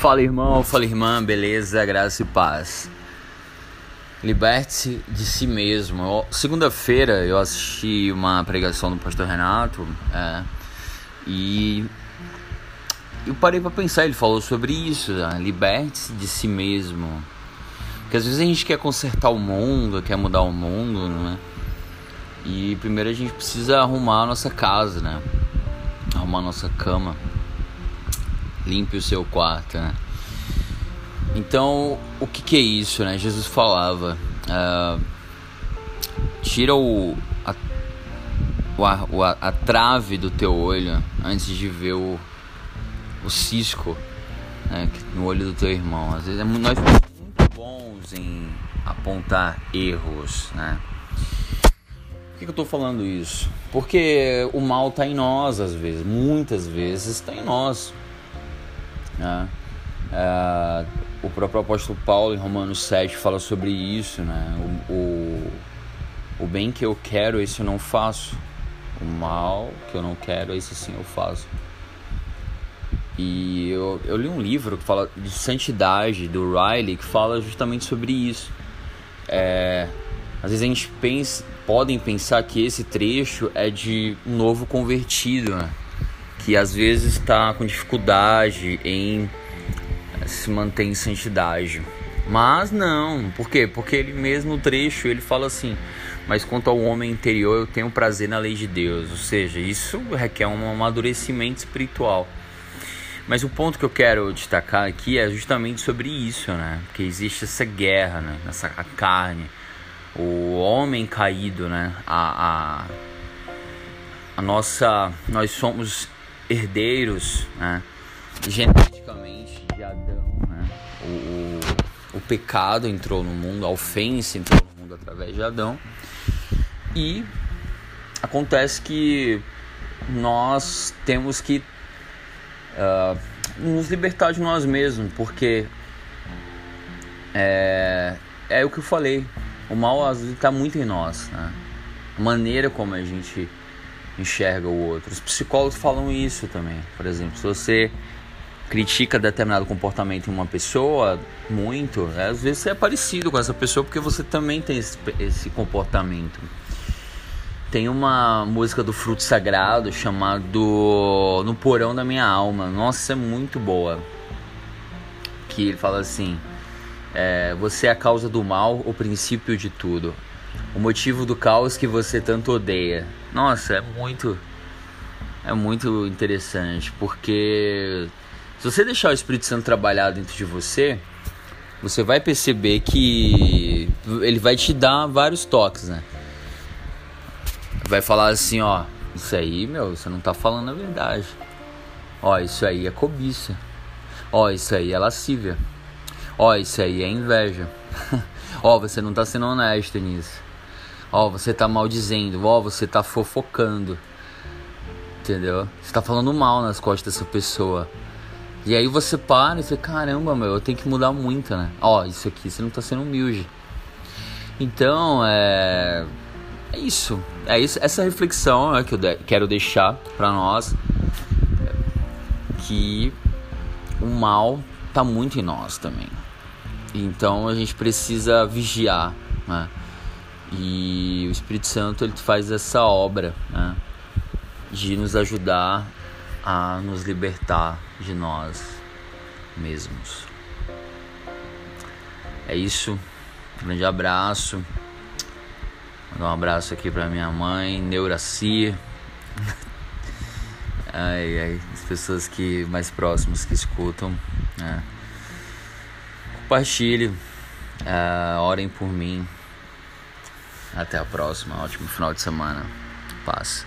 Fala irmão, fala irmã, beleza, graça e paz. Liberte-se de si mesmo. Segunda-feira eu assisti uma pregação do pastor Renato é, e eu parei para pensar. Ele falou sobre isso: né? liberte-se de si mesmo. Porque às vezes a gente quer consertar o mundo, quer mudar o mundo, né? E primeiro a gente precisa arrumar a nossa casa, né? Arrumar a nossa cama. Limpe o seu quarto, né? Então, o que, que é isso, né? Jesus falava: uh, tira o a, o, a, a, trave do teu olho antes de ver o, o cisco né, no olho do teu irmão. Às vezes nós somos muito bons em apontar erros, né? Por que, que eu estou falando isso? Porque o mal está em nós, às vezes, muitas vezes está em nós. Né? É, o próprio apóstolo Paulo, em Romanos 7, fala sobre isso. Né? O, o, o bem que eu quero, esse eu não faço. O mal que eu não quero, esse sim eu faço. E eu, eu li um livro que fala de santidade, do Riley, que fala justamente sobre isso. É, às vezes a gente pensa, podem pensar que esse trecho é de um novo convertido, né? Que às vezes está com dificuldade em se manter em santidade. Mas não, por quê? Porque ele mesmo trecho ele fala assim: "Mas quanto ao homem interior, eu tenho prazer na lei de Deus". Ou seja, isso requer um amadurecimento espiritual. Mas o ponto que eu quero destacar aqui é justamente sobre isso, né? Que existe essa guerra, né? Essa carne, o homem caído, né? A, a, a nossa, nós somos herdeiros, né? Geneticamente de Adão, né? O, o, o pecado entrou no mundo, a ofensa entrou no mundo através de Adão e acontece que nós temos que uh, nos libertar de nós mesmos, porque é, é o que eu falei, o mal está muito em nós, né? A maneira como a gente enxerga o outro. Os psicólogos falam isso também. Por exemplo, se você critica determinado comportamento em uma pessoa muito, né, às vezes você é parecido com essa pessoa porque você também tem esse, esse comportamento. Tem uma música do Fruto Sagrado chamado No Porão da Minha Alma. Nossa, é muito boa. Que ele fala assim: é, Você é a causa do mal, o princípio de tudo o motivo do caos que você tanto odeia. Nossa, é muito é muito interessante, porque se você deixar o Espírito Santo trabalhar dentro de você, você vai perceber que ele vai te dar vários toques, né? Vai falar assim, ó, isso aí, meu, você não tá falando a verdade. Ó, isso aí é cobiça. Ó, isso aí é lascívia. Ó, isso aí é inveja. ó, você não tá sendo honesto nisso. Ó, você tá maldizendo, ó, você tá fofocando. Entendeu? Você tá falando mal nas costas dessa pessoa. E aí você para e você, caramba, meu, eu tenho que mudar muito, né? Ó, isso aqui você não tá sendo humilde. Então, é. É isso. É isso. Essa reflexão é que eu de... quero deixar para nós. Que o mal tá muito em nós também. Então a gente precisa vigiar, né? E o Espírito Santo ele faz essa obra né, de nos ajudar a nos libertar de nós mesmos. É isso. Um grande abraço. Mandar um abraço aqui para minha mãe, Neuracia. ai, ai, as pessoas que mais próximas que escutam. Né? Compartilhe, uh, orem por mim. Até a próxima. Ótimo final de semana. Paz.